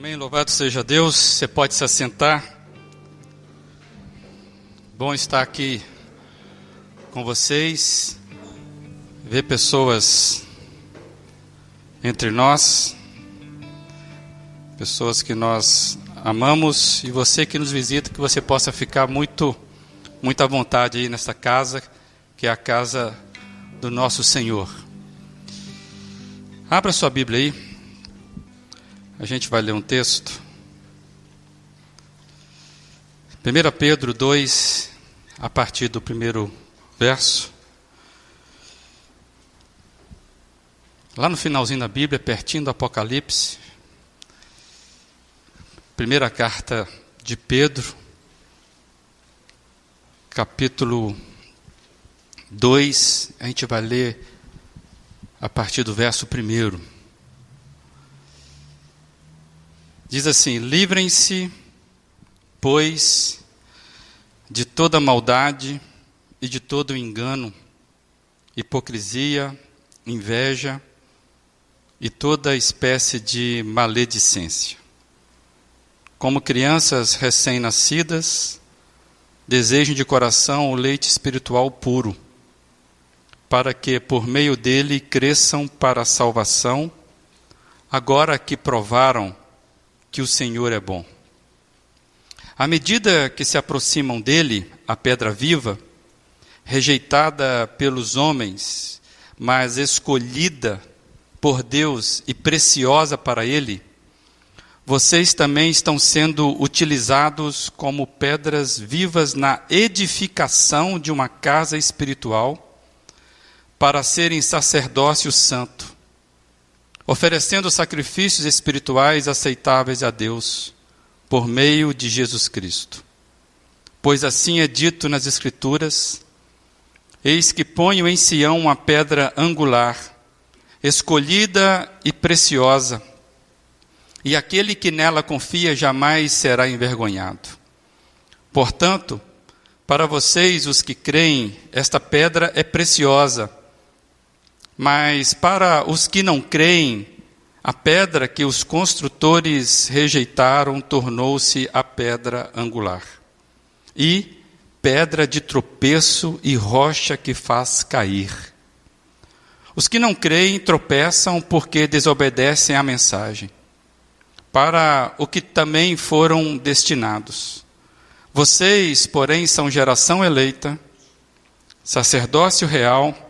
Amém. Louvado seja Deus. Você pode se assentar. Bom estar aqui com vocês, ver pessoas entre nós, pessoas que nós amamos e você que nos visita, que você possa ficar muito, muito à vontade aí nesta casa, que é a casa do nosso Senhor. Abra sua Bíblia aí. A gente vai ler um texto. 1 Pedro 2, a partir do primeiro verso. Lá no finalzinho da Bíblia, pertinho do Apocalipse. Primeira carta de Pedro, capítulo 2, a gente vai ler a partir do verso primeiro. Diz assim: livrem-se, pois, de toda maldade e de todo engano, hipocrisia, inveja e toda espécie de maledicência. Como crianças recém-nascidas, desejem de coração o leite espiritual puro, para que por meio dele cresçam para a salvação, agora que provaram que o Senhor é bom. À medida que se aproximam dele, a pedra viva, rejeitada pelos homens, mas escolhida por Deus e preciosa para ele, vocês também estão sendo utilizados como pedras vivas na edificação de uma casa espiritual, para serem sacerdócio santo oferecendo sacrifícios espirituais aceitáveis a Deus, por meio de Jesus Cristo. Pois assim é dito nas Escrituras: Eis que ponho em Sião uma pedra angular, escolhida e preciosa, e aquele que nela confia jamais será envergonhado. Portanto, para vocês, os que creem, esta pedra é preciosa mas para os que não creem, a pedra que os construtores rejeitaram tornou-se a pedra angular. E pedra de tropeço e rocha que faz cair. Os que não creem tropeçam porque desobedecem à mensagem, para o que também foram destinados. Vocês, porém, são geração eleita, sacerdócio real,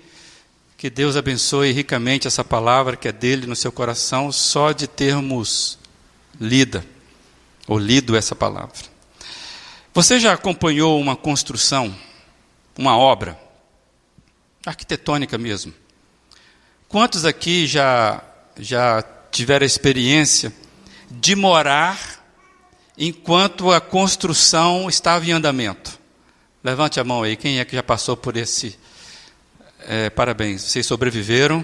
que Deus abençoe ricamente essa palavra que é dele no seu coração, só de termos lida ou lido essa palavra. Você já acompanhou uma construção, uma obra, arquitetônica mesmo? Quantos aqui já, já tiveram a experiência de morar enquanto a construção estava em andamento? Levante a mão aí, quem é que já passou por esse é, parabéns, vocês sobreviveram.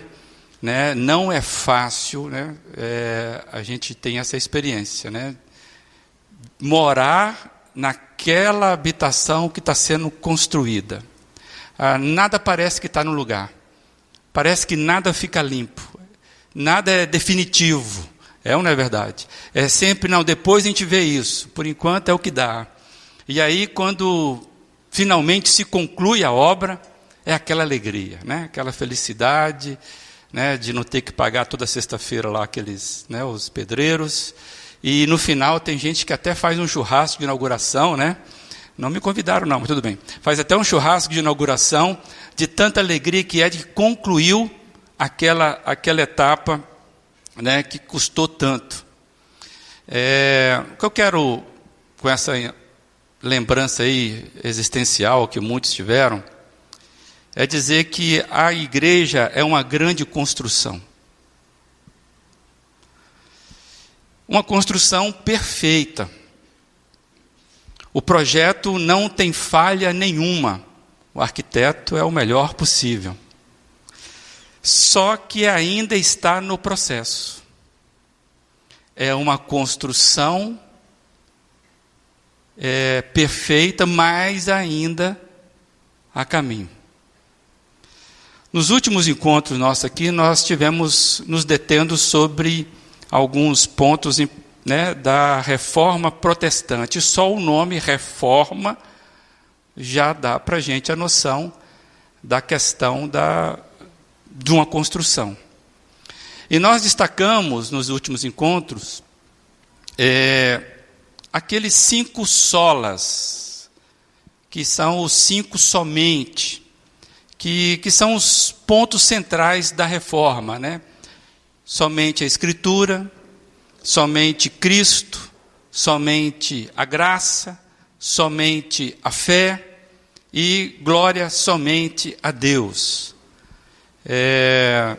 Né? Não é fácil, né? É, a gente tem essa experiência, né? Morar naquela habitação que está sendo construída. Ah, nada parece que está no lugar. Parece que nada fica limpo. Nada é definitivo. É ou não é verdade? É sempre, não, depois a gente vê isso. Por enquanto é o que dá. E aí, quando finalmente se conclui a obra, é aquela alegria, né? aquela felicidade né? de não ter que pagar toda sexta-feira lá aqueles, né? os pedreiros. E no final tem gente que até faz um churrasco de inauguração, né? Não me convidaram, não, mas tudo bem. Faz até um churrasco de inauguração, de tanta alegria que é de que concluiu aquela, aquela etapa né, que custou tanto. É, o que eu quero, com essa lembrança aí existencial que muitos tiveram, é dizer que a igreja é uma grande construção. uma construção perfeita. O projeto não tem falha nenhuma. O arquiteto é o melhor possível. Só que ainda está no processo. É uma construção é, perfeita, mas ainda a caminho. Nos últimos encontros nossos aqui, nós tivemos nos detendo sobre alguns pontos né, da reforma protestante. Só o nome reforma já dá para a gente a noção da questão da, de uma construção. E nós destacamos nos últimos encontros é, aqueles cinco solas, que são os cinco somente, que, que são os pontos centrais da reforma. Né? Somente a Escritura, somente Cristo, somente a graça, somente a fé e glória somente a Deus. É,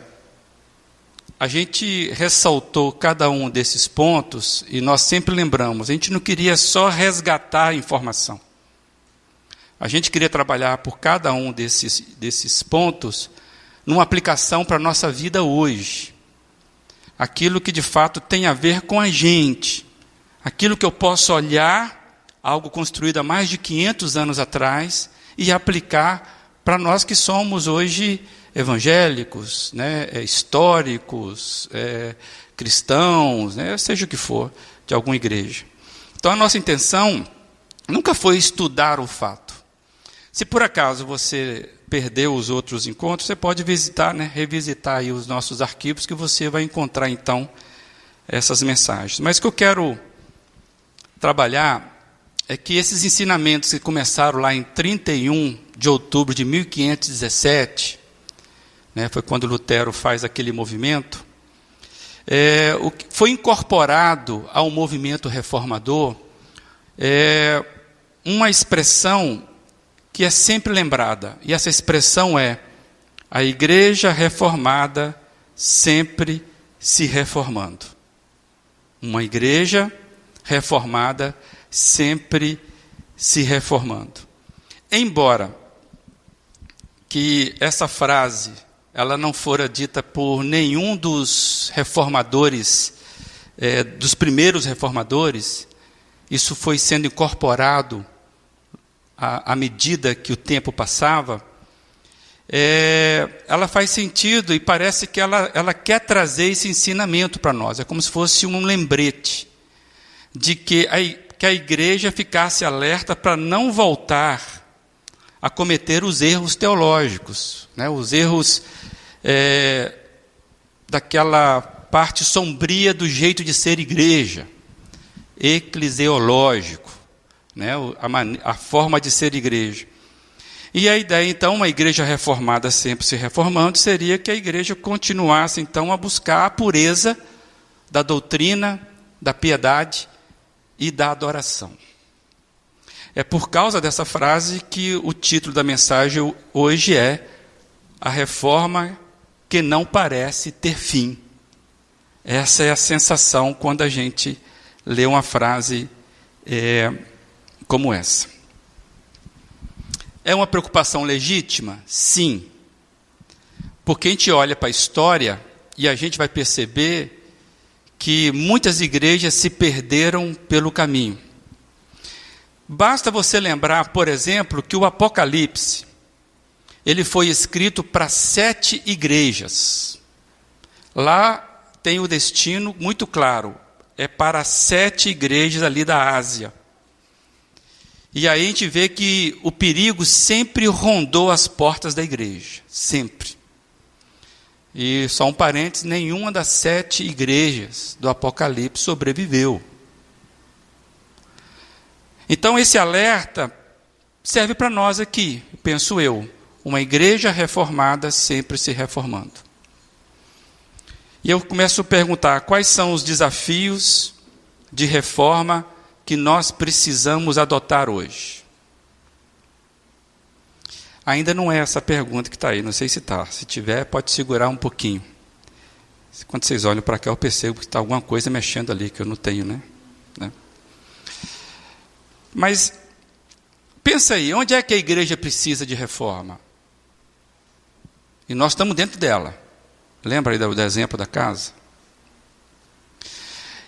a gente ressaltou cada um desses pontos e nós sempre lembramos, a gente não queria só resgatar a informação. A gente queria trabalhar por cada um desses, desses pontos numa aplicação para a nossa vida hoje. Aquilo que de fato tem a ver com a gente. Aquilo que eu posso olhar, algo construído há mais de 500 anos atrás, e aplicar para nós que somos hoje evangélicos, né, é, históricos, é, cristãos, né, seja o que for, de alguma igreja. Então a nossa intenção nunca foi estudar o fato. Se por acaso você perdeu os outros encontros, você pode visitar, né, revisitar os nossos arquivos que você vai encontrar então essas mensagens. Mas o que eu quero trabalhar é que esses ensinamentos que começaram lá em 31 de outubro de 1517, né, foi quando Lutero faz aquele movimento, é, o foi incorporado ao movimento reformador é, uma expressão que é sempre lembrada, e essa expressão é: a igreja reformada sempre se reformando. Uma igreja reformada sempre se reformando. Embora que essa frase ela não fora dita por nenhum dos reformadores, é, dos primeiros reformadores, isso foi sendo incorporado à, à medida que o tempo passava. É, ela faz sentido e parece que ela, ela quer trazer esse ensinamento para nós. É como se fosse um lembrete de que a, que a igreja ficasse alerta para não voltar a cometer os erros teológicos, né, os erros é, daquela parte sombria do jeito de ser igreja, eclesiológico, né, a, a forma de ser igreja. E a ideia, então, uma igreja reformada sempre se reformando, seria que a igreja continuasse, então, a buscar a pureza da doutrina, da piedade e da adoração. É por causa dessa frase que o título da mensagem hoje é A Reforma que não parece ter fim. Essa é a sensação quando a gente lê uma frase é, como essa. É uma preocupação legítima? Sim. Porque a gente olha para a história e a gente vai perceber que muitas igrejas se perderam pelo caminho. Basta você lembrar, por exemplo, que o Apocalipse ele foi escrito para sete igrejas. Lá tem o destino muito claro, é para sete igrejas ali da Ásia. E aí a gente vê que o perigo sempre rondou as portas da igreja, sempre. E só um parênteses: nenhuma das sete igrejas do Apocalipse sobreviveu. Então, esse alerta serve para nós aqui, penso eu. Uma igreja reformada sempre se reformando. E eu começo a perguntar: quais são os desafios de reforma que nós precisamos adotar hoje? Ainda não é essa pergunta que está aí, não sei se está. Se tiver, pode segurar um pouquinho. Quando vocês olham para cá, eu percebo que está alguma coisa mexendo ali que eu não tenho, né? né? Mas pensa aí, onde é que a igreja precisa de reforma? E nós estamos dentro dela. Lembra aí do exemplo da casa?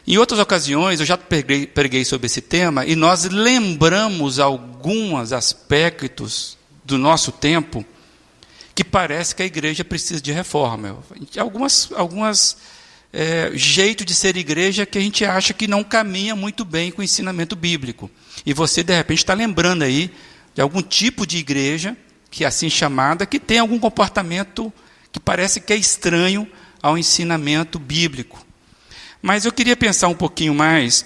Em outras ocasiões, eu já preguei, preguei, sobre esse tema e nós lembramos alguns aspectos do nosso tempo que parece que a igreja precisa de reforma. Algumas, algumas é, jeito de ser igreja que a gente acha que não caminha muito bem com o ensinamento bíblico. E você, de repente, está lembrando aí de algum tipo de igreja, que é assim chamada, que tem algum comportamento que parece que é estranho ao ensinamento bíblico. Mas eu queria pensar um pouquinho mais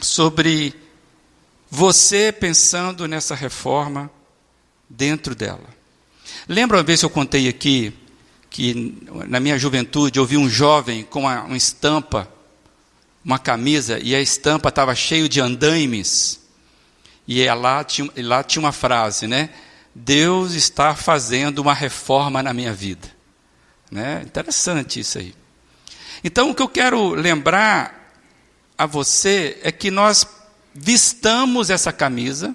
sobre você pensando nessa reforma dentro dela. Lembra uma vez que eu contei aqui que na minha juventude eu vi um jovem com uma, uma estampa, uma camisa, e a estampa estava cheio de andaimes. E lá tinha, lá tinha uma frase, né? Deus está fazendo uma reforma na minha vida. Né? Interessante isso aí. Então, o que eu quero lembrar a você é que nós vistamos essa camisa,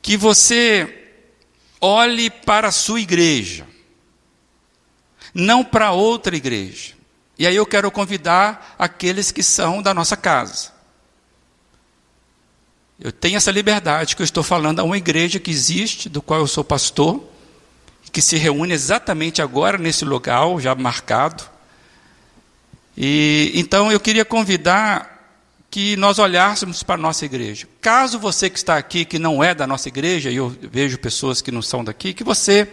que você olhe para a sua igreja, não para outra igreja. E aí eu quero convidar aqueles que são da nossa casa. Eu tenho essa liberdade que eu estou falando a uma igreja que existe, do qual eu sou pastor, que se reúne exatamente agora nesse lugar já marcado. E então eu queria convidar que nós olhássemos para a nossa igreja. Caso você que está aqui, que não é da nossa igreja, e eu vejo pessoas que não são daqui, que você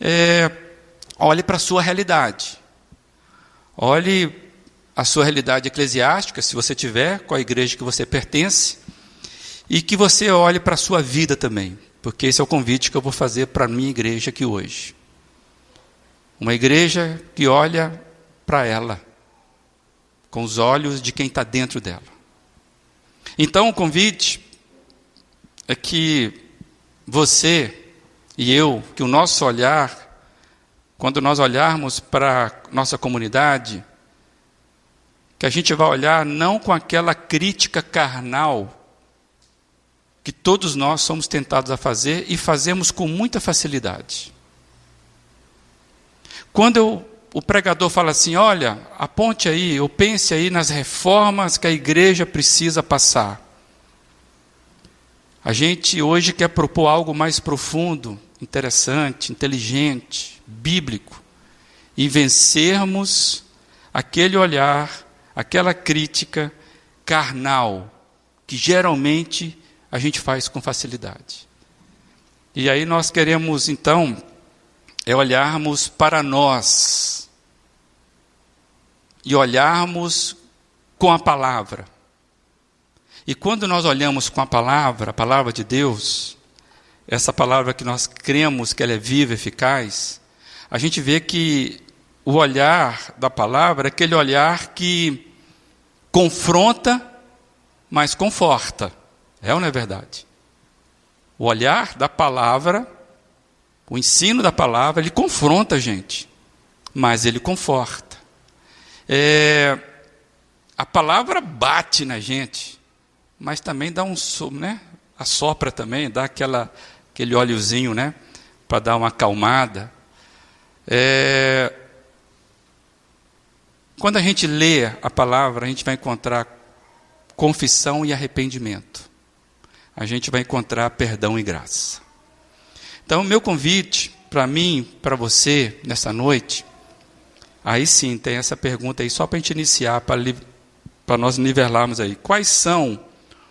é, olhe para a sua realidade. Olhe a sua realidade eclesiástica, se você tiver, com a igreja que você pertence e que você olhe para a sua vida também, porque esse é o convite que eu vou fazer para a minha igreja aqui hoje. Uma igreja que olha para ela, com os olhos de quem está dentro dela. Então o convite é que você e eu, que o nosso olhar, quando nós olharmos para nossa comunidade, que a gente vai olhar não com aquela crítica carnal que todos nós somos tentados a fazer e fazemos com muita facilidade. Quando eu, o pregador fala assim: olha, aponte aí, ou pense aí nas reformas que a igreja precisa passar. A gente hoje quer propor algo mais profundo, interessante, inteligente, bíblico, e vencermos aquele olhar, aquela crítica carnal, que geralmente a gente faz com facilidade. E aí nós queremos, então, é olharmos para nós e olharmos com a palavra. E quando nós olhamos com a palavra, a palavra de Deus, essa palavra que nós cremos que ela é viva, eficaz, a gente vê que o olhar da palavra é aquele olhar que confronta, mas conforta. É ou não é verdade? O olhar da palavra, o ensino da palavra, ele confronta a gente, mas ele conforta. É, a palavra bate na gente, mas também dá um né? Assopra também, dá aquela, aquele óleozinho, né? Para dar uma acalmada. É, quando a gente lê a palavra, a gente vai encontrar confissão e arrependimento a gente vai encontrar perdão e graça. Então, meu convite para mim, para você, nessa noite, aí sim, tem essa pergunta aí, só para a gente iniciar, para nós nivelarmos aí. Quais são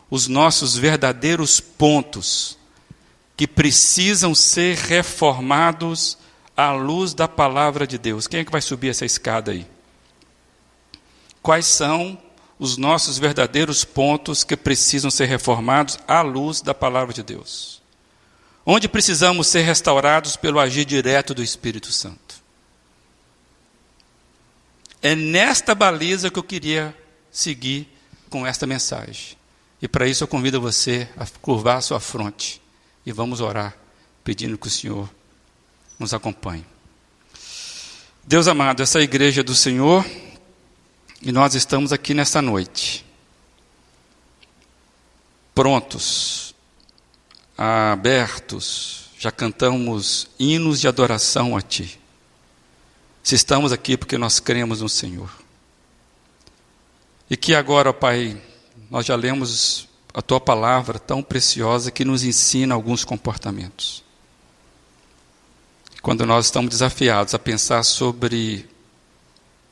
os nossos verdadeiros pontos que precisam ser reformados à luz da palavra de Deus? Quem é que vai subir essa escada aí? Quais são os nossos verdadeiros pontos que precisam ser reformados à luz da palavra de Deus. Onde precisamos ser restaurados pelo agir direto do Espírito Santo. É nesta baliza que eu queria seguir com esta mensagem. E para isso eu convido você a curvar a sua fronte e vamos orar, pedindo que o Senhor nos acompanhe. Deus amado, essa é igreja do Senhor e nós estamos aqui nesta noite, prontos, abertos, já cantamos hinos de adoração a Ti. Se estamos aqui porque nós cremos no Senhor. E que agora, Pai, nós já lemos a Tua palavra tão preciosa que nos ensina alguns comportamentos quando nós estamos desafiados a pensar sobre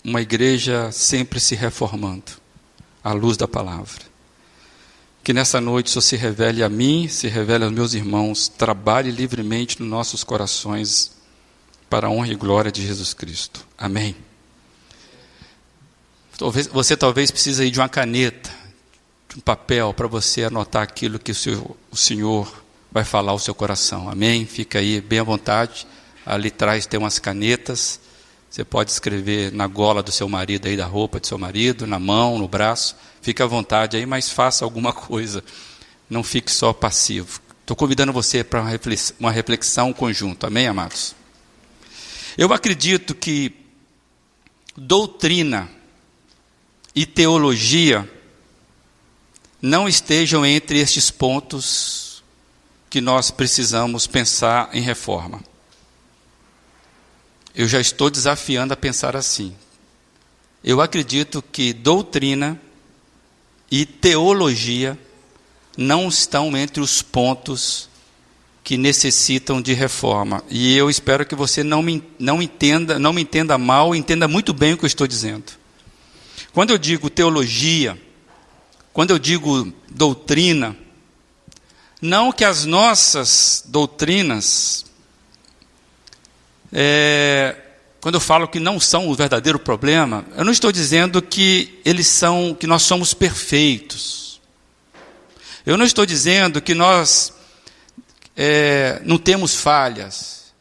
uma igreja sempre se reformando, à luz da palavra. Que nessa noite isso se revele a mim, se revele aos meus irmãos, trabalhe livremente nos nossos corações para a honra e glória de Jesus Cristo. Amém. Você talvez precise de uma caneta, de um papel para você anotar aquilo que o, seu, o Senhor vai falar ao seu coração. Amém? Fica aí bem à vontade. Ali atrás tem umas canetas. Você pode escrever na gola do seu marido aí, da roupa do seu marido, na mão, no braço. Fique à vontade aí, mas faça alguma coisa. Não fique só passivo. Estou convidando você para uma reflexão conjunta. Amém, amados? Eu acredito que doutrina e teologia não estejam entre estes pontos que nós precisamos pensar em reforma eu já estou desafiando a pensar assim. Eu acredito que doutrina e teologia não estão entre os pontos que necessitam de reforma. E eu espero que você não me, não entenda, não me entenda mal, entenda muito bem o que eu estou dizendo. Quando eu digo teologia, quando eu digo doutrina, não que as nossas doutrinas é, quando eu falo que não são o verdadeiro problema, eu não estou dizendo que eles são, que nós somos perfeitos. Eu não estou dizendo que nós é, não temos falhas,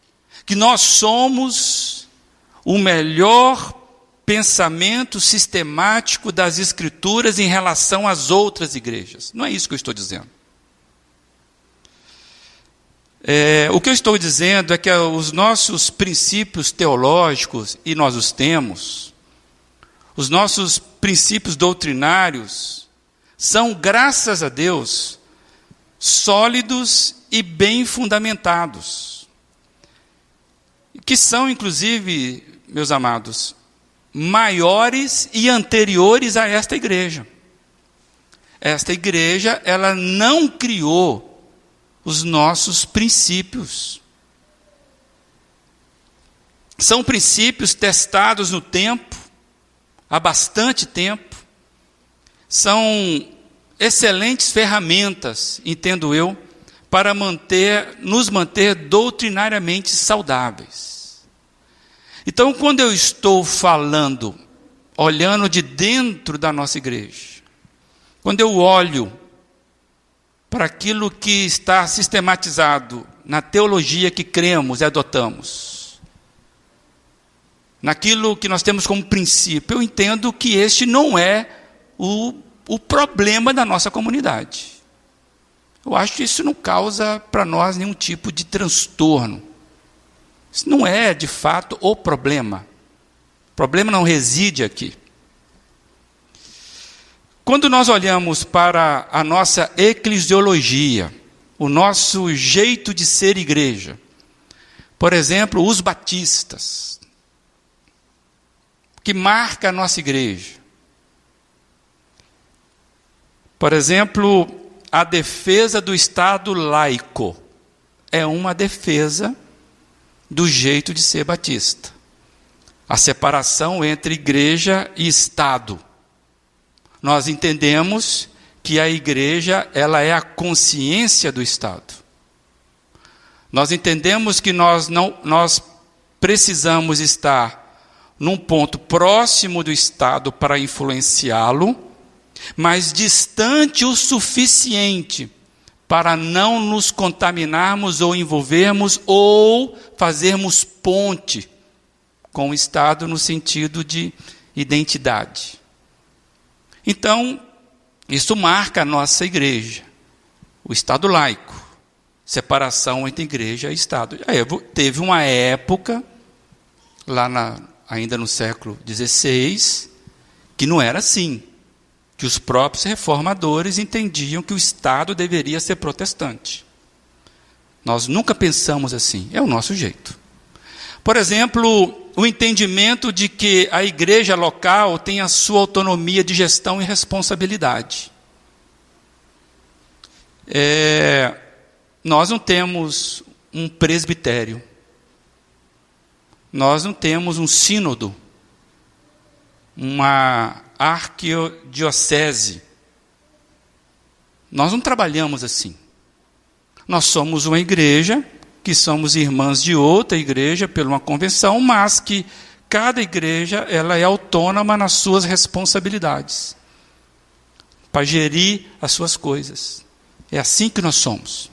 que nós somos o melhor pensamento sistemático das Escrituras em relação às outras igrejas. Não é isso que eu estou dizendo. É, o que eu estou dizendo é que os nossos princípios teológicos, e nós os temos, os nossos princípios doutrinários, são, graças a Deus, sólidos e bem fundamentados. Que são, inclusive, meus amados, maiores e anteriores a esta igreja. Esta igreja, ela não criou os nossos princípios. São princípios testados no tempo, há bastante tempo. São excelentes ferramentas, entendo eu, para manter, nos manter doutrinariamente saudáveis. Então, quando eu estou falando, olhando de dentro da nossa igreja, quando eu olho para aquilo que está sistematizado na teologia que cremos e adotamos. Naquilo que nós temos como princípio, eu entendo que este não é o, o problema da nossa comunidade. Eu acho que isso não causa para nós nenhum tipo de transtorno. Isso não é, de fato, o problema. O problema não reside aqui. Quando nós olhamos para a nossa eclesiologia, o nosso jeito de ser igreja, por exemplo, os batistas, que marca a nossa igreja. Por exemplo, a defesa do Estado laico é uma defesa do jeito de ser batista. A separação entre igreja e Estado nós entendemos que a igreja ela é a consciência do Estado. Nós entendemos que nós não nós precisamos estar num ponto próximo do Estado para influenciá-lo, mas distante o suficiente para não nos contaminarmos ou envolvermos ou fazermos ponte com o Estado no sentido de identidade. Então, isso marca a nossa igreja, o Estado laico, separação entre igreja e Estado. Teve uma época, lá na, ainda no século XVI, que não era assim. Que os próprios reformadores entendiam que o Estado deveria ser protestante. Nós nunca pensamos assim, é o nosso jeito. Por exemplo, o entendimento de que a igreja local tem a sua autonomia de gestão e responsabilidade. É, nós não temos um presbitério, nós não temos um sínodo, uma arquidiocese. Nós não trabalhamos assim. Nós somos uma igreja, que somos irmãs de outra igreja por uma convenção, mas que cada igreja ela é autônoma nas suas responsabilidades para gerir as suas coisas. É assim que nós somos.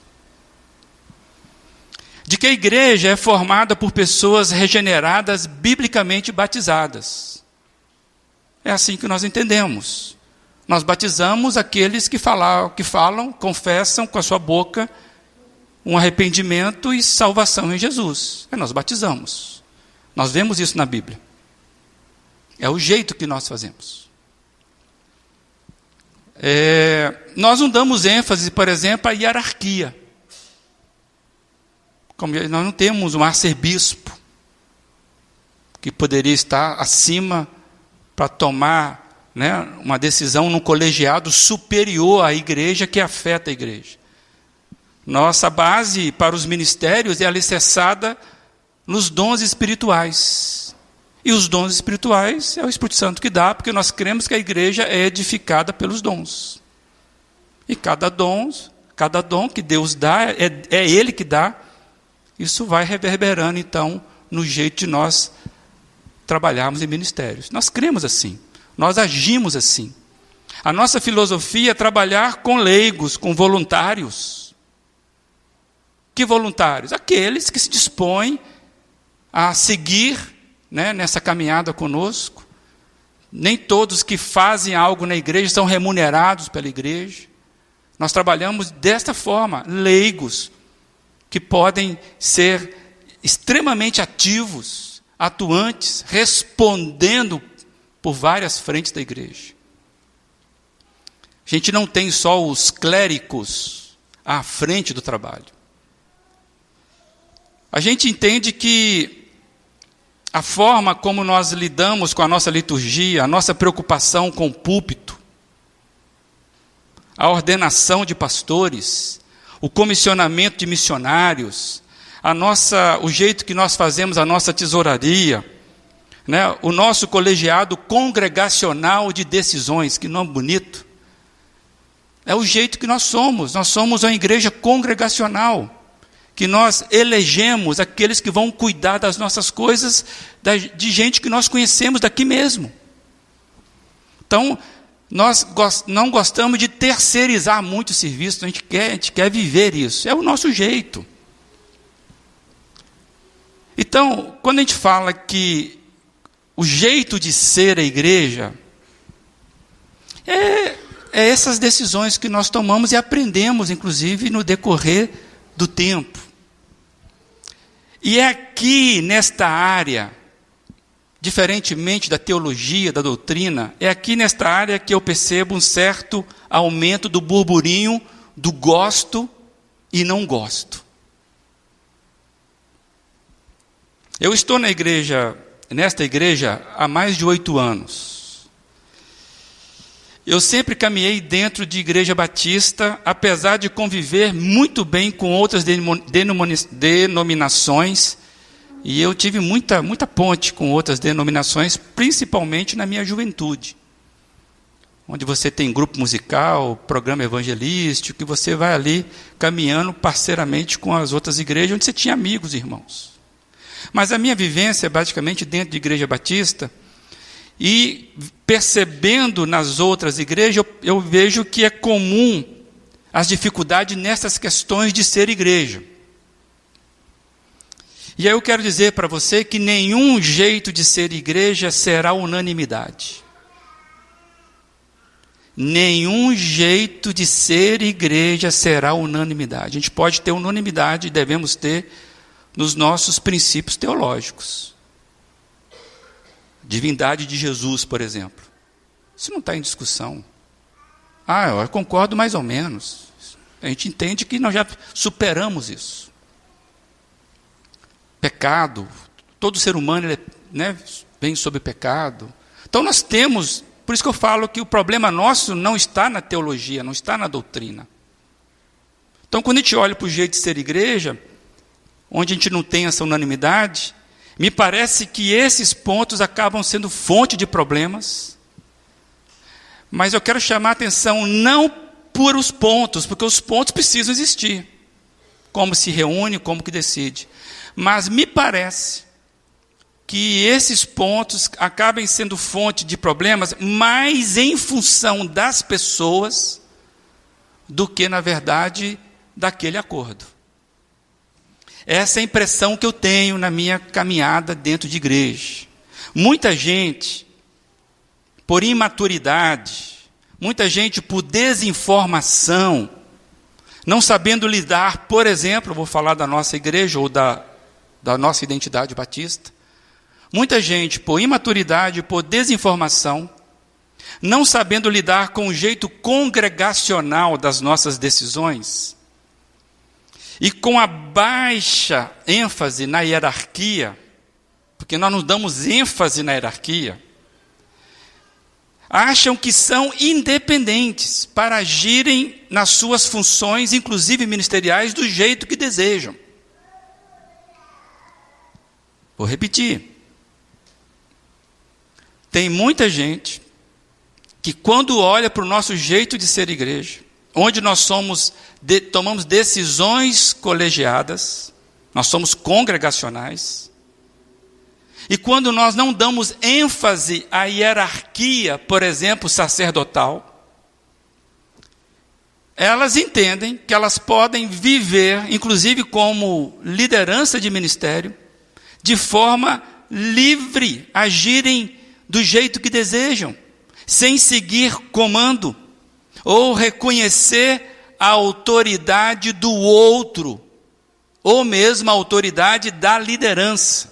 De que a igreja é formada por pessoas regeneradas, biblicamente batizadas. É assim que nós entendemos. Nós batizamos aqueles que falam, que falam, confessam com a sua boca um arrependimento e salvação em Jesus. E nós batizamos. Nós vemos isso na Bíblia. É o jeito que nós fazemos. É, nós não damos ênfase, por exemplo, à hierarquia. Como nós não temos um arcebispo que poderia estar acima para tomar né, uma decisão num colegiado superior à igreja que afeta a igreja. Nossa base para os ministérios é alicerçada nos dons espirituais. E os dons espirituais é o Espírito Santo que dá, porque nós cremos que a igreja é edificada pelos dons. E cada dom, cada dom que Deus dá, é, é Ele que dá, isso vai reverberando então no jeito de nós trabalharmos em ministérios. Nós cremos assim, nós agimos assim. A nossa filosofia é trabalhar com leigos, com voluntários. Que voluntários? Aqueles que se dispõem a seguir né, nessa caminhada conosco. Nem todos que fazem algo na igreja são remunerados pela igreja. Nós trabalhamos desta forma, leigos, que podem ser extremamente ativos, atuantes, respondendo por várias frentes da igreja. A gente não tem só os clérigos à frente do trabalho. A gente entende que a forma como nós lidamos com a nossa liturgia, a nossa preocupação com o púlpito, a ordenação de pastores, o comissionamento de missionários, a nossa, o jeito que nós fazemos a nossa tesouraria, né, o nosso colegiado congregacional de decisões, que nome bonito. É o jeito que nós somos, nós somos uma igreja congregacional que nós elegemos aqueles que vão cuidar das nossas coisas, de gente que nós conhecemos daqui mesmo. Então, nós não gostamos de terceirizar muito o serviço, a gente quer, a gente quer viver isso, é o nosso jeito. Então, quando a gente fala que o jeito de ser a igreja é, é essas decisões que nós tomamos e aprendemos, inclusive, no decorrer do tempo. E é aqui, nesta área, diferentemente da teologia, da doutrina, é aqui nesta área que eu percebo um certo aumento do burburinho do gosto e não gosto. Eu estou na igreja, nesta igreja, há mais de oito anos. Eu sempre caminhei dentro de igreja batista, apesar de conviver muito bem com outras denominações, e eu tive muita, muita ponte com outras denominações, principalmente na minha juventude. Onde você tem grupo musical, programa evangelístico, que você vai ali caminhando parceiramente com as outras igrejas, onde você tinha amigos, irmãos. Mas a minha vivência, basicamente, dentro de igreja batista, e percebendo nas outras igrejas, eu, eu vejo que é comum as dificuldades nessas questões de ser igreja. E aí eu quero dizer para você que nenhum jeito de ser igreja será unanimidade. Nenhum jeito de ser igreja será unanimidade. A gente pode ter unanimidade, devemos ter, nos nossos princípios teológicos. divindade de Jesus, por exemplo. Isso não está em discussão. Ah, eu concordo mais ou menos. A gente entende que nós já superamos isso. Pecado, todo ser humano ele, né, vem sob pecado. Então nós temos, por isso que eu falo que o problema nosso não está na teologia, não está na doutrina. Então quando a gente olha para o jeito de ser igreja, onde a gente não tem essa unanimidade, me parece que esses pontos acabam sendo fonte de problemas. Mas eu quero chamar a atenção não por os pontos, porque os pontos precisam existir. Como se reúne, como que decide. Mas me parece que esses pontos acabem sendo fonte de problemas mais em função das pessoas do que, na verdade, daquele acordo. Essa é a impressão que eu tenho na minha caminhada dentro de igreja. Muita gente, por imaturidade, muita gente por desinformação, não sabendo lidar, por exemplo, vou falar da nossa igreja ou da, da nossa identidade batista, Muita gente, por imaturidade, por desinformação, não sabendo lidar com o jeito congregacional das nossas decisões, e com a baixa ênfase na hierarquia, porque nós não damos ênfase na hierarquia, acham que são independentes para agirem nas suas funções, inclusive ministeriais, do jeito que desejam. Vou repetir. Tem muita gente que, quando olha para o nosso jeito de ser igreja, onde nós somos, de, tomamos decisões colegiadas, nós somos congregacionais, e quando nós não damos ênfase à hierarquia, por exemplo, sacerdotal, elas entendem que elas podem viver, inclusive como liderança de ministério, de forma livre, agirem do jeito que desejam, sem seguir comando ou reconhecer a autoridade do outro, ou mesmo a autoridade da liderança.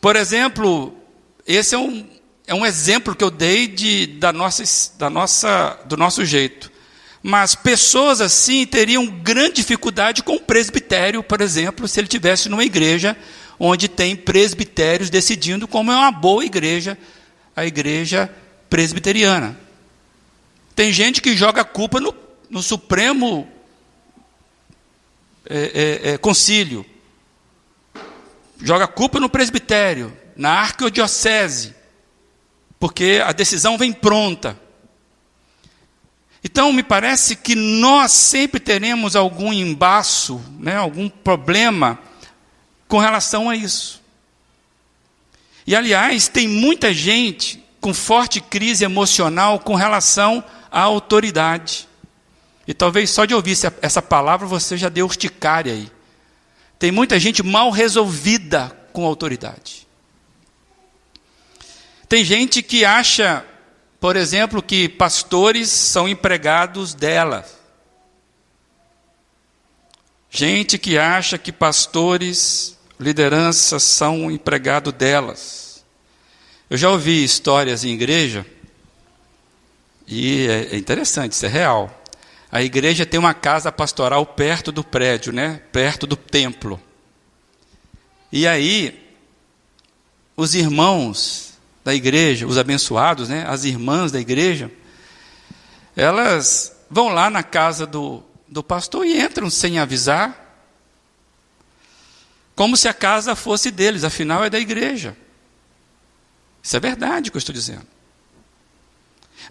Por exemplo, esse é um, é um exemplo que eu dei de, da nossa, da nossa, do nosso jeito. Mas pessoas assim teriam grande dificuldade com o presbitério, por exemplo, se ele tivesse numa igreja onde tem presbitérios decidindo como é uma boa igreja, a igreja presbiteriana. Tem gente que joga a culpa no, no Supremo é, é, é, Concílio, joga a culpa no presbitério, na arquidiocese, porque a decisão vem pronta. Então, me parece que nós sempre teremos algum embaço, né, algum problema com relação a isso. E, aliás, tem muita gente com forte crise emocional com relação à autoridade. E talvez só de ouvir essa palavra você já deu urticária aí. Tem muita gente mal resolvida com autoridade. Tem gente que acha, por exemplo, que pastores são empregados dela. Gente que acha que pastores lideranças são empregado delas. Eu já ouvi histórias em igreja, e é, é interessante, isso é real. A igreja tem uma casa pastoral perto do prédio, né? perto do templo. E aí, os irmãos da igreja, os abençoados, né? as irmãs da igreja, elas vão lá na casa do, do pastor e entram sem avisar, como se a casa fosse deles, afinal é da igreja. Isso é verdade que eu estou dizendo.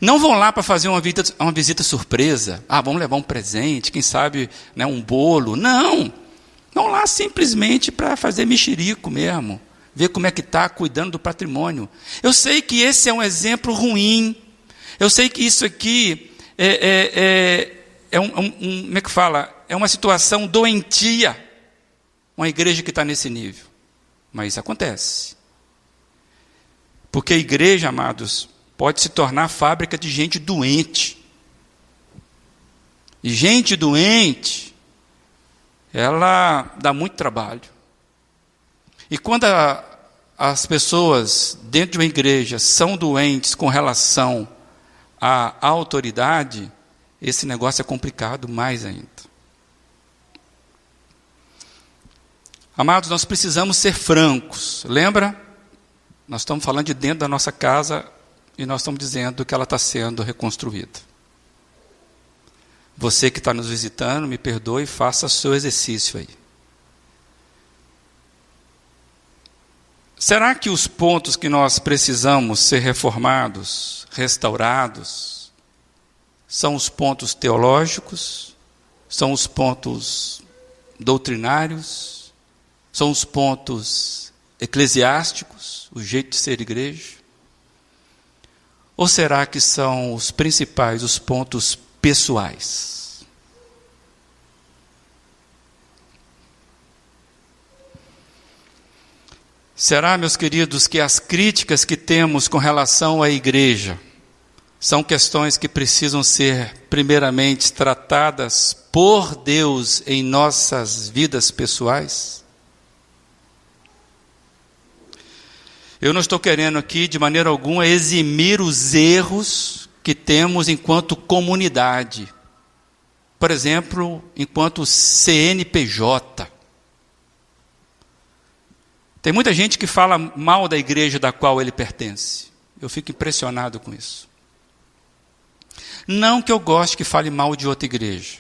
Não vão lá para fazer uma visita, uma visita surpresa. Ah, vamos levar um presente, quem sabe né, um bolo. Não. Vão lá simplesmente para fazer mexerico mesmo. Ver como é que está cuidando do patrimônio. Eu sei que esse é um exemplo ruim. Eu sei que isso aqui é, é, é, é um, um, como é que fala? É uma situação doentia uma igreja que está nesse nível. Mas acontece. Porque a igreja, amados, pode se tornar fábrica de gente doente. E gente doente, ela dá muito trabalho. E quando a, as pessoas dentro de uma igreja são doentes com relação à autoridade, esse negócio é complicado mais ainda. Amados, nós precisamos ser francos. Lembra? Nós estamos falando de dentro da nossa casa e nós estamos dizendo que ela está sendo reconstruída. Você que está nos visitando, me perdoe faça seu exercício aí. Será que os pontos que nós precisamos ser reformados, restaurados, são os pontos teológicos? São os pontos doutrinários? São os pontos eclesiásticos? O jeito de ser igreja? Ou será que são os principais, os pontos pessoais? Será, meus queridos, que as críticas que temos com relação à igreja são questões que precisam ser, primeiramente, tratadas por Deus em nossas vidas pessoais? Eu não estou querendo aqui, de maneira alguma, eximir os erros que temos enquanto comunidade. Por exemplo, enquanto CNPJ. Tem muita gente que fala mal da igreja da qual ele pertence. Eu fico impressionado com isso. Não que eu goste que fale mal de outra igreja.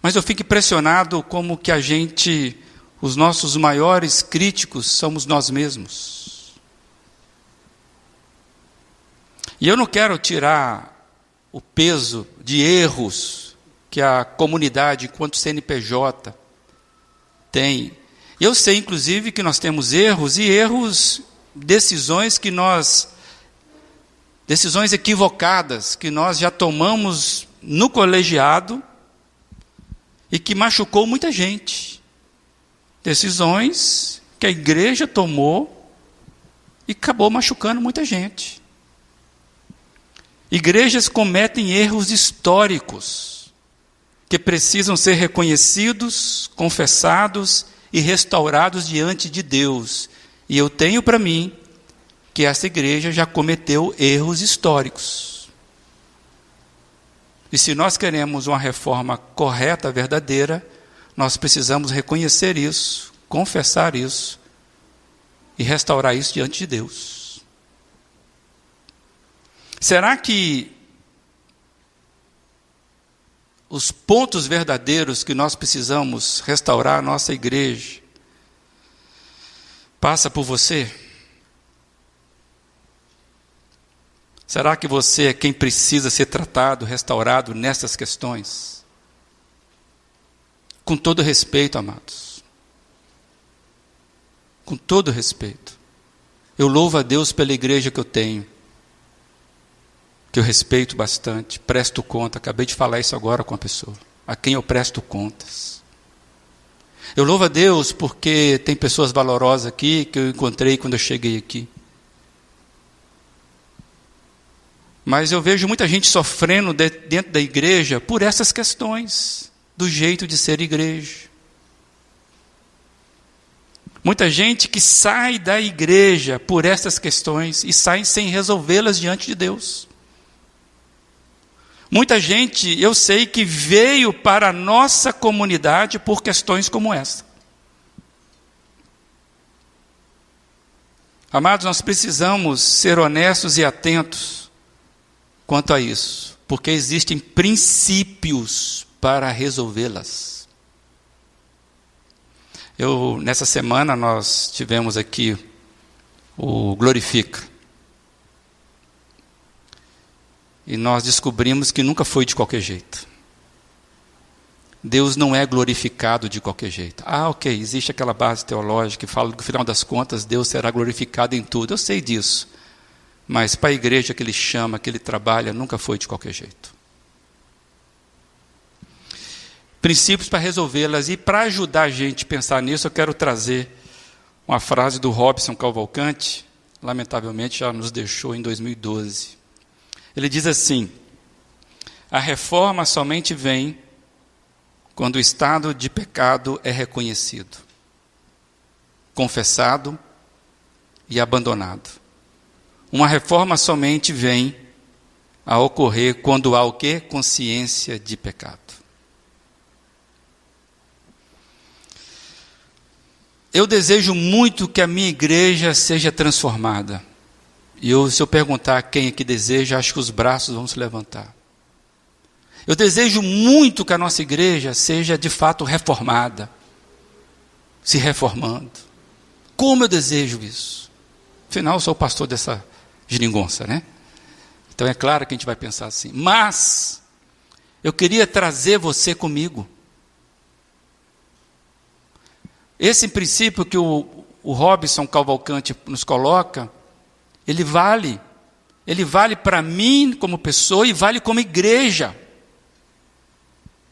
Mas eu fico impressionado como que a gente os nossos maiores críticos somos nós mesmos. E eu não quero tirar o peso de erros que a comunidade, enquanto CNPJ, tem. Eu sei, inclusive, que nós temos erros e erros, decisões que nós. decisões equivocadas que nós já tomamos no colegiado e que machucou muita gente. Decisões que a igreja tomou e acabou machucando muita gente. Igrejas cometem erros históricos que precisam ser reconhecidos, confessados e restaurados diante de Deus. E eu tenho para mim que essa igreja já cometeu erros históricos. E se nós queremos uma reforma correta, verdadeira, nós precisamos reconhecer isso, confessar isso e restaurar isso diante de Deus. Será que os pontos verdadeiros que nós precisamos restaurar a nossa igreja passa por você? Será que você é quem precisa ser tratado, restaurado nessas questões? Com todo respeito, amados. Com todo respeito. Eu louvo a Deus pela igreja que eu tenho. Que eu respeito bastante, presto conta. Acabei de falar isso agora com a pessoa. A quem eu presto contas. Eu louvo a Deus porque tem pessoas valorosas aqui que eu encontrei quando eu cheguei aqui. Mas eu vejo muita gente sofrendo dentro da igreja por essas questões do jeito de ser igreja. Muita gente que sai da igreja por essas questões e sai sem resolvê-las diante de Deus. Muita gente, eu sei que veio para a nossa comunidade por questões como essa. Amados, nós precisamos ser honestos e atentos quanto a isso, porque existem princípios para resolvê-las. Eu nessa semana nós tivemos aqui o Glorifica. E nós descobrimos que nunca foi de qualquer jeito. Deus não é glorificado de qualquer jeito. Ah, ok, existe aquela base teológica que fala que no final das contas Deus será glorificado em tudo. Eu sei disso. Mas para a igreja que ele chama, que ele trabalha, nunca foi de qualquer jeito princípios para resolvê-las. E para ajudar a gente a pensar nisso, eu quero trazer uma frase do Robson Cavalcante, lamentavelmente já nos deixou em 2012. Ele diz assim: A reforma somente vem quando o estado de pecado é reconhecido, confessado e abandonado. Uma reforma somente vem a ocorrer quando há o que? Consciência de pecado. Eu desejo muito que a minha igreja seja transformada. E eu, se eu perguntar quem é que deseja, acho que os braços vão se levantar. Eu desejo muito que a nossa igreja seja de fato reformada, se reformando. Como eu desejo isso? Afinal, eu sou o pastor dessa geringonça, né? Então é claro que a gente vai pensar assim. Mas, eu queria trazer você comigo. Esse princípio que o, o Robson Cavalcante nos coloca, ele vale. Ele vale para mim como pessoa e vale como igreja.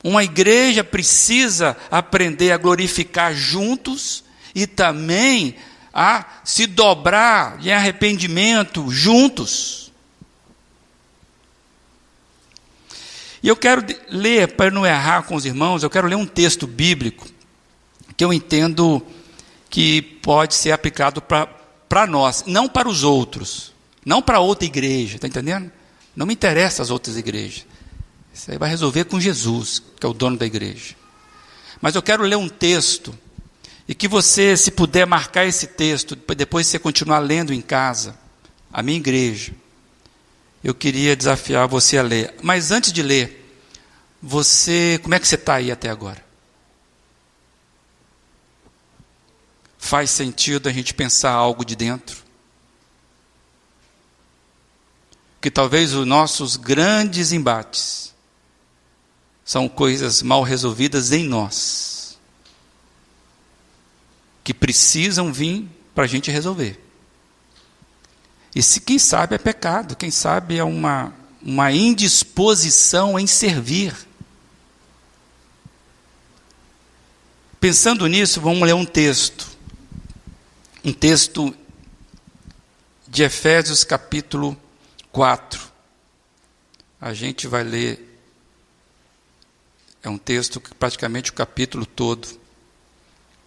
Uma igreja precisa aprender a glorificar juntos e também a se dobrar em arrependimento juntos. E eu quero ler, para não errar com os irmãos, eu quero ler um texto bíblico que eu entendo que pode ser aplicado para nós, não para os outros, não para outra igreja, está entendendo? Não me interessa as outras igrejas. Isso aí vai resolver com Jesus, que é o dono da igreja. Mas eu quero ler um texto, e que você, se puder marcar esse texto, depois você continuar lendo em casa, a minha igreja, eu queria desafiar você a ler. Mas antes de ler, você, como é que você está aí até agora? Faz sentido a gente pensar algo de dentro. Que talvez os nossos grandes embates são coisas mal resolvidas em nós, que precisam vir para a gente resolver. E se quem sabe é pecado, quem sabe é uma, uma indisposição em servir. Pensando nisso, vamos ler um texto um texto de Efésios capítulo 4. A gente vai ler, é um texto que praticamente o capítulo todo,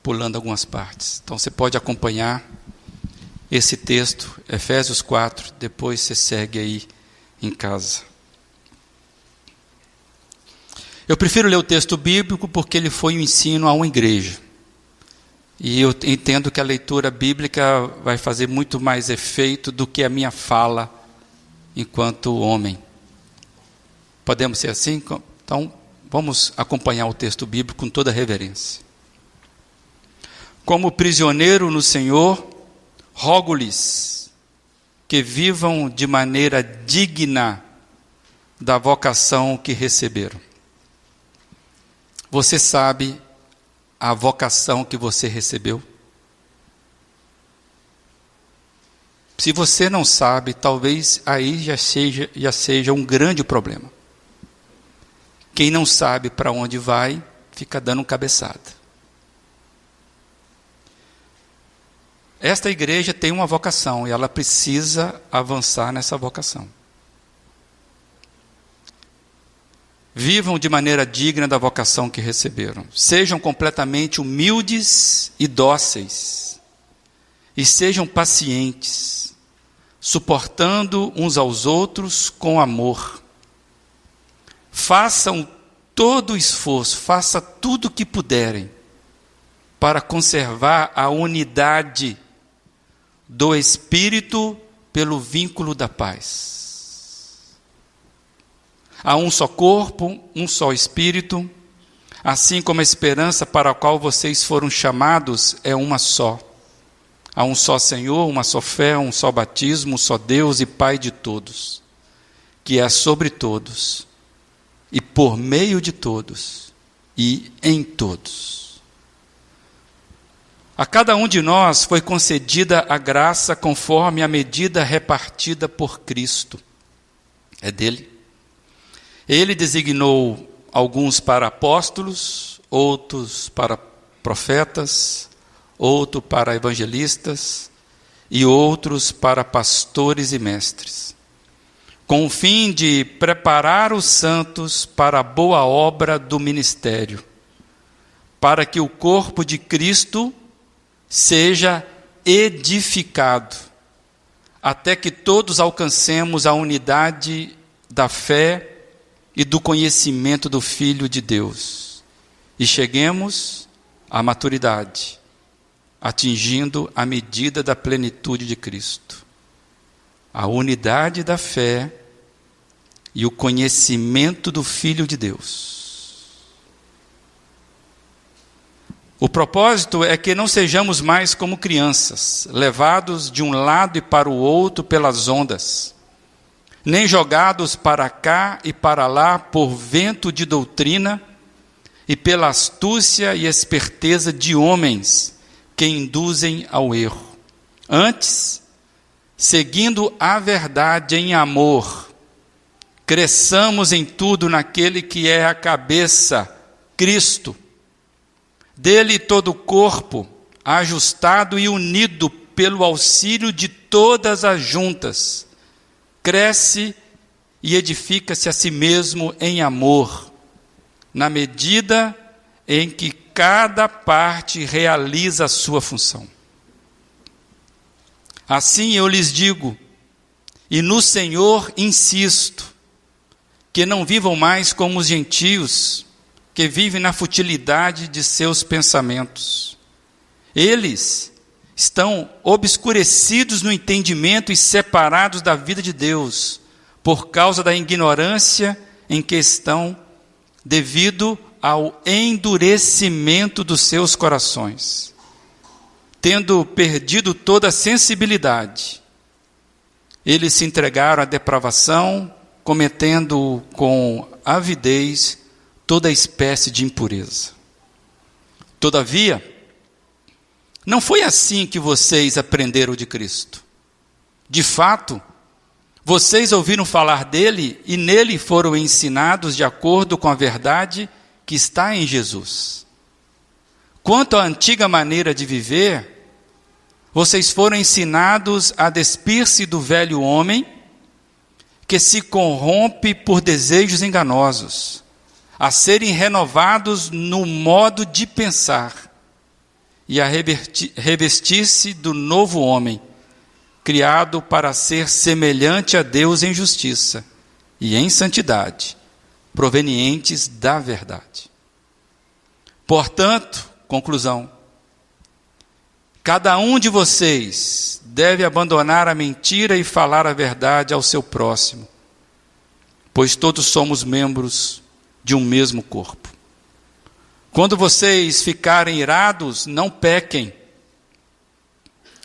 pulando algumas partes. Então você pode acompanhar esse texto, Efésios 4, depois você segue aí em casa. Eu prefiro ler o texto bíblico porque ele foi um ensino a uma igreja. E eu entendo que a leitura bíblica vai fazer muito mais efeito do que a minha fala enquanto homem. Podemos ser assim? Então, vamos acompanhar o texto bíblico com toda reverência. Como prisioneiro no Senhor, rogo-lhes que vivam de maneira digna da vocação que receberam. Você sabe a vocação que você recebeu? Se você não sabe, talvez aí já seja, já seja um grande problema. Quem não sabe para onde vai, fica dando cabeçada. Esta igreja tem uma vocação e ela precisa avançar nessa vocação. Vivam de maneira digna da vocação que receberam. Sejam completamente humildes e dóceis. E sejam pacientes, suportando uns aos outros com amor. Façam todo o esforço, faça tudo o que puderem para conservar a unidade do espírito pelo vínculo da paz. Há um só corpo, um só espírito, assim como a esperança para a qual vocês foram chamados é uma só. Há um só Senhor, uma só fé, um só batismo, um só Deus e Pai de todos, que é sobre todos, e por meio de todos, e em todos. A cada um de nós foi concedida a graça conforme a medida repartida por Cristo. É dele. Ele designou alguns para apóstolos, outros para profetas, outro para evangelistas e outros para pastores e mestres, com o fim de preparar os santos para a boa obra do ministério, para que o corpo de Cristo seja edificado, até que todos alcancemos a unidade da fé e do conhecimento do Filho de Deus e cheguemos à maturidade, atingindo a medida da plenitude de Cristo. A unidade da fé e o conhecimento do Filho de Deus. O propósito é que não sejamos mais como crianças, levados de um lado e para o outro pelas ondas nem jogados para cá e para lá por vento de doutrina e pela astúcia e esperteza de homens que induzem ao erro. Antes, seguindo a verdade em amor, cresçamos em tudo naquele que é a cabeça, Cristo. Dele todo o corpo, ajustado e unido pelo auxílio de todas as juntas, cresce e edifica-se a si mesmo em amor, na medida em que cada parte realiza a sua função. Assim eu lhes digo, e no Senhor insisto, que não vivam mais como os gentios, que vivem na futilidade de seus pensamentos. Eles estão obscurecidos no entendimento e separados da vida de Deus, por causa da ignorância em que estão, devido ao endurecimento dos seus corações. Tendo perdido toda a sensibilidade, eles se entregaram à depravação, cometendo com avidez toda espécie de impureza. Todavia, não foi assim que vocês aprenderam de Cristo. De fato, vocês ouviram falar dele e nele foram ensinados de acordo com a verdade que está em Jesus. Quanto à antiga maneira de viver, vocês foram ensinados a despir-se do velho homem que se corrompe por desejos enganosos, a serem renovados no modo de pensar e a revestir-se do novo homem, criado para ser semelhante a Deus em justiça e em santidade, provenientes da verdade. Portanto, conclusão, cada um de vocês deve abandonar a mentira e falar a verdade ao seu próximo, pois todos somos membros de um mesmo corpo. Quando vocês ficarem irados, não pequem.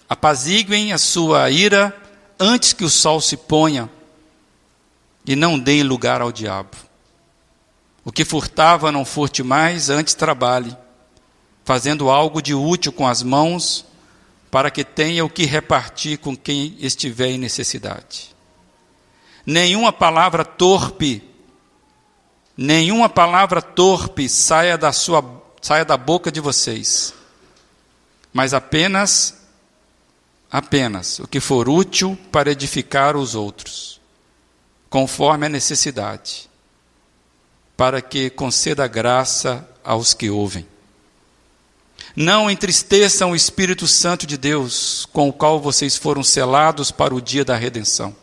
Apaziguem a sua ira antes que o sol se ponha e não deem lugar ao diabo. O que furtava, não furte mais, antes trabalhe, fazendo algo de útil com as mãos, para que tenha o que repartir com quem estiver em necessidade. Nenhuma palavra torpe nenhuma palavra torpe saia da sua saia da boca de vocês, mas apenas apenas o que for útil para edificar os outros, conforme a necessidade, para que conceda graça aos que ouvem. Não entristeçam o Espírito Santo de Deus, com o qual vocês foram selados para o dia da redenção.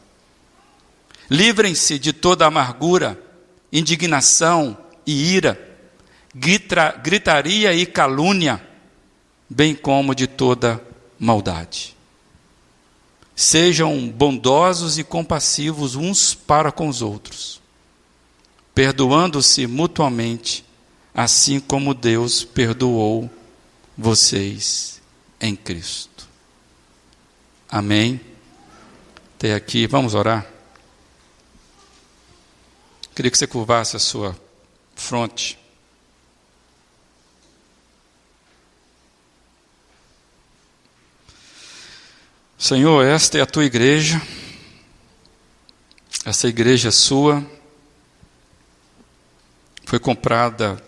Livrem-se de toda amargura, indignação e ira, grita, gritaria e calúnia, bem como de toda maldade. Sejam bondosos e compassivos uns para com os outros, perdoando-se mutuamente, assim como Deus perdoou vocês em Cristo. Amém. Até aqui, vamos orar. Queria que você curvasse a sua fronte. Senhor, esta é a tua igreja, essa igreja é sua, foi comprada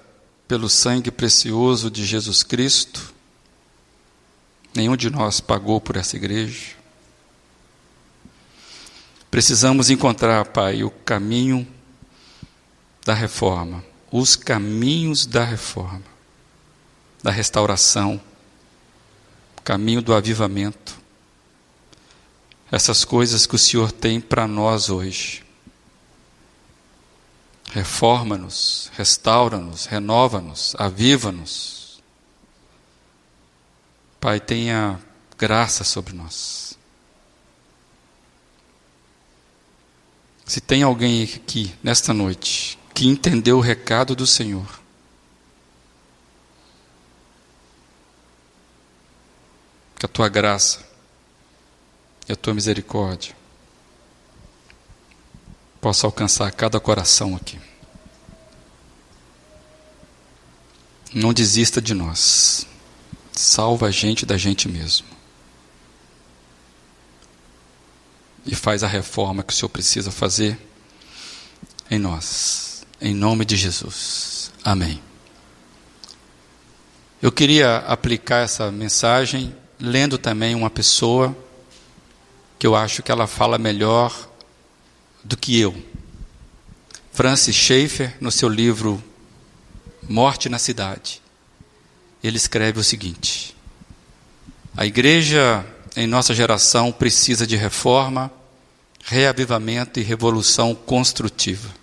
pelo sangue precioso de Jesus Cristo, nenhum de nós pagou por essa igreja. Precisamos encontrar, Pai, o caminho da reforma, os caminhos da reforma. da restauração, caminho do avivamento. Essas coisas que o Senhor tem para nós hoje. Reforma-nos, restaura-nos, renova-nos, aviva-nos. Pai, tenha graça sobre nós. Se tem alguém aqui nesta noite que entendeu o recado do Senhor, que a tua graça e a tua misericórdia possa alcançar cada coração aqui. Não desista de nós. Salva a gente da gente mesmo. E faz a reforma que o Senhor precisa fazer em nós. Em nome de Jesus. Amém. Eu queria aplicar essa mensagem lendo também uma pessoa que eu acho que ela fala melhor do que eu. Francis Schaeffer, no seu livro Morte na Cidade, ele escreve o seguinte: A igreja em nossa geração precisa de reforma, reavivamento e revolução construtiva.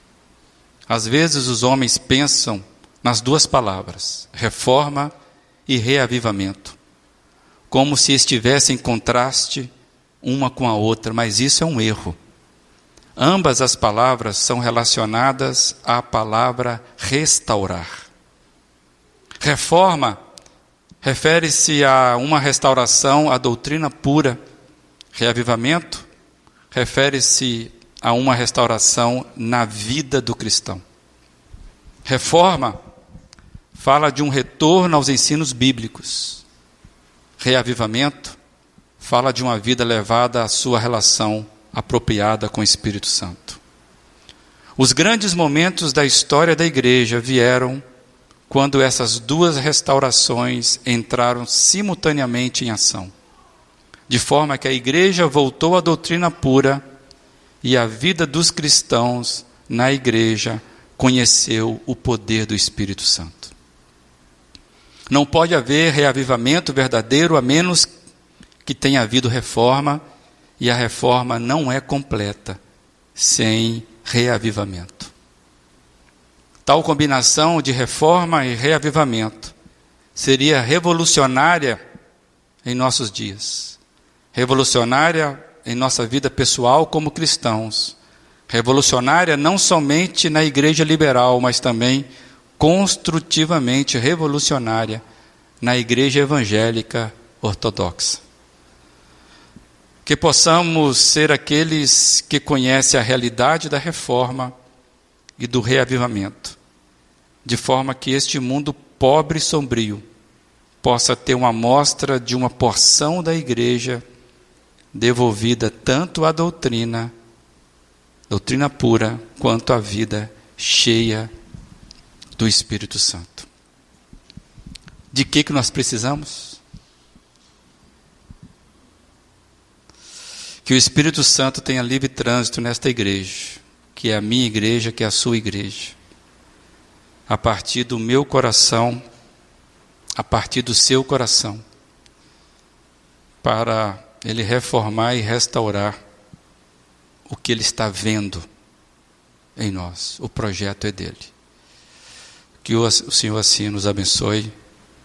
Às vezes os homens pensam nas duas palavras, reforma e reavivamento, como se estivessem em contraste uma com a outra, mas isso é um erro. Ambas as palavras são relacionadas à palavra restaurar. Reforma refere-se a uma restauração à doutrina pura. Reavivamento refere-se a uma restauração na vida do cristão. Reforma fala de um retorno aos ensinos bíblicos. Reavivamento fala de uma vida levada à sua relação apropriada com o Espírito Santo. Os grandes momentos da história da igreja vieram quando essas duas restaurações entraram simultaneamente em ação, de forma que a igreja voltou à doutrina pura e a vida dos cristãos na igreja conheceu o poder do Espírito Santo. Não pode haver reavivamento verdadeiro a menos que tenha havido reforma e a reforma não é completa sem reavivamento. Tal combinação de reforma e reavivamento seria revolucionária em nossos dias, revolucionária em nossa vida pessoal como cristãos, revolucionária não somente na igreja liberal, mas também construtivamente revolucionária na igreja evangélica ortodoxa. Que possamos ser aqueles que conhecem a realidade da reforma e do reavivamento, de forma que este mundo pobre e sombrio possa ter uma amostra de uma porção da igreja devolvida tanto à doutrina, doutrina pura, quanto à vida cheia do Espírito Santo. De que que nós precisamos? Que o Espírito Santo tenha livre trânsito nesta igreja, que é a minha igreja, que é a sua igreja. A partir do meu coração, a partir do seu coração, para ele reformar e restaurar o que ele está vendo em nós. O projeto é dele. Que o Senhor assim nos abençoe